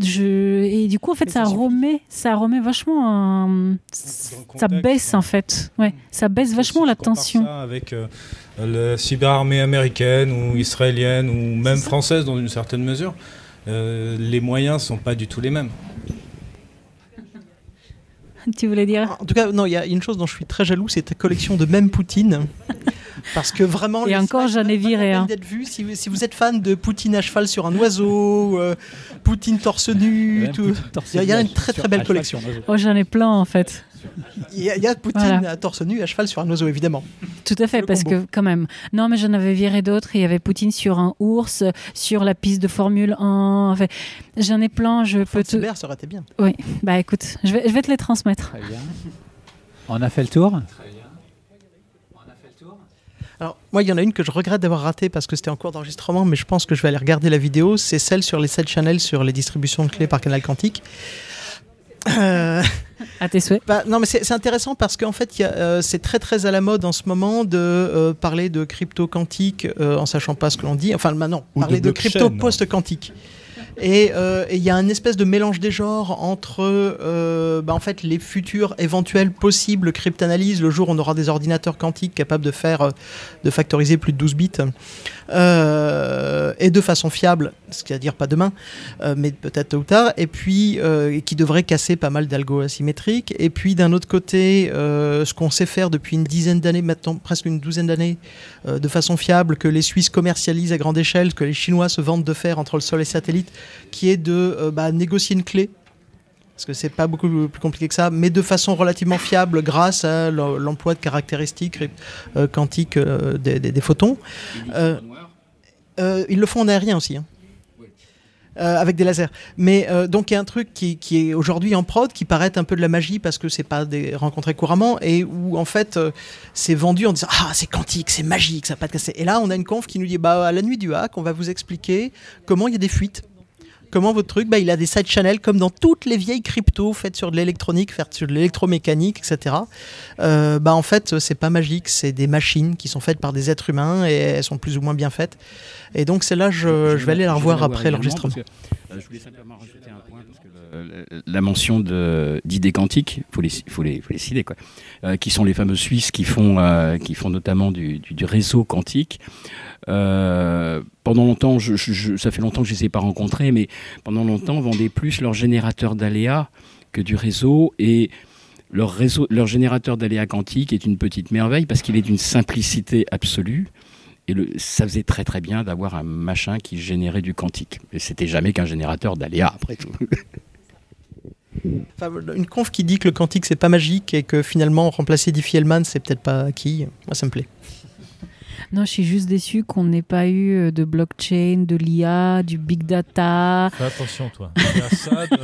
Je... Et du coup, en fait, ça, remet, ça remet vachement, ça baisse en fait. Ouais, ça baisse vachement la tension. avec la cyberarmée américaine ou israélienne ou même française dans une certaine mesure, euh, les moyens sont pas du tout les mêmes. [LAUGHS] Tu voulais dire En tout cas, non, il y a une chose dont je suis très jaloux, c'est ta collection de même Poutine. [LAUGHS] Parce que vraiment. Et encore, j'en ai viré un. Vu, si, si, vous êtes fan de Poutine à cheval sur un oiseau, euh, Poutine torse nu, tout. Il y, a une très très belle collection. Oh, j'en ai plein en fait. Il y, a, Poutine à torse nu à cheval sur un oiseau, évidemment. Tout à fait, parce que quand même. Non, mais j'en avais viré d'autres. Il y avait Poutine sur un ours, sur la piste de Formule 1. Enfin, j'en ai plein. Je peux te. ça aurait été bien. Oui, bah écoute, je vais, je vais te les transmettre. Très bien. On a fait le tour? Très bien. On a fait le tour? Alors, moi, il y en a une que je regrette d'avoir ratée parce que c'était en cours d'enregistrement, mais je pense que je vais aller regarder la vidéo. C'est celle sur les 7 channels sur les distributions de clés par canal quantique. Euh... À tes souhaits. Bah, non, mais c'est intéressant parce qu'en fait, euh, c'est très très à la mode en ce moment de euh, parler de crypto quantique euh, en sachant pas ce que l'on dit. Enfin, maintenant, parler de, crypto post quantique. Et il y a un espèce de mélange des genres entre bah, en fait, les futurs éventuels possibles cryptanalyses, le jour où on aura des ordinateurs quantiques capables de faire, de factoriser plus de 12 bits. Euh, et de façon fiable, c'est-à-dire pas demain, euh, mais peut-être tôt ou tard, et puis euh, qui devrait casser pas mal d'algo asymétriques. Et puis d'un autre côté, ce qu'on sait faire depuis une dizaine d'années, maintenant presque une douzaine d'années, de façon fiable, que les Suisses commercialisent à grande échelle, que les Chinois se vendent de faire entre le sol et satellite, qui est de bah, négocier une clé parce que c'est pas beaucoup plus compliqué que ça, mais de façon relativement fiable grâce à l'emploi de caractéristiques quantiques des, photons. Euh, ils le font en aérien aussi. Hein. Euh, avec des lasers. Mais euh, donc il y a un truc qui, est aujourd'hui en prod, qui paraît un peu de la magie parce que c'est pas des rencontré couramment et où en fait c'est vendu en disant ah c'est quantique, c'est magique, ça va pas te casser. Et là on a une conf qui nous dit bah à la nuit du hack on va vous expliquer comment il y a des fuites comment votre truc, bah, il a des side channels comme dans toutes les vieilles cryptos faites sur de l'électronique, faites sur de l'électromécanique, etc. Euh, bah, en fait, c'est pas magique, c'est des machines qui sont faites par des êtres humains et elles sont plus ou moins bien faites. Et donc, c'est là, je, je, vais aller la revoir après l'enregistrement. Euh, je voulais simplement rajouter un point, parce que la mention d'idées quantiques, il faut les, faut, les, faut les citer, quoi, euh, qui sont les fameux Suisses qui font, qui font notamment du, du réseau quantique. Euh, pendant longtemps, ça fait longtemps que je ne les ai pas rencontrés, mais pendant longtemps, vendaient plus leur générateur d'aléas que du réseau. Et leur, réseau, leur générateur d'aléas quantique est une petite merveille parce qu'il est d'une simplicité absolue. Et ça faisait très très bien d'avoir un machin qui générait du quantique. Et c'était jamais qu'un générateur d'aléas, après tout. une conf qui dit que le quantique c'est pas magique et que finalement remplacer Diffie-Hellman c'est peut-être pas acquis, moi ça me plaît. Non, je suis juste déçu qu'on n'ait pas eu euh, de blockchain, de l'IA, du big data. Fais attention, toi. de...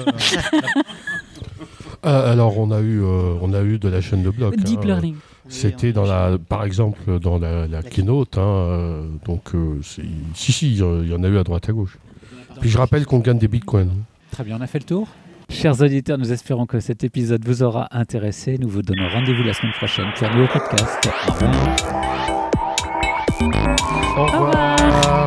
Euh, [LAUGHS] alors, on a, eu, euh, on a eu de la chaîne de blocs. Deep hein. learning. C'était dans la, par exemple dans la, keynote, hein, donc si si, il y en a eu à droite à gauche. Puis je rappelle qu'on gagne des bitcoins. Très bien, on a fait le tour. Chers auditeurs, nous espérons que cet épisode vous aura intéressé. Nous vous donnons rendez-vous la semaine prochaine pour un nouveau podcast. Au revoir. Au revoir.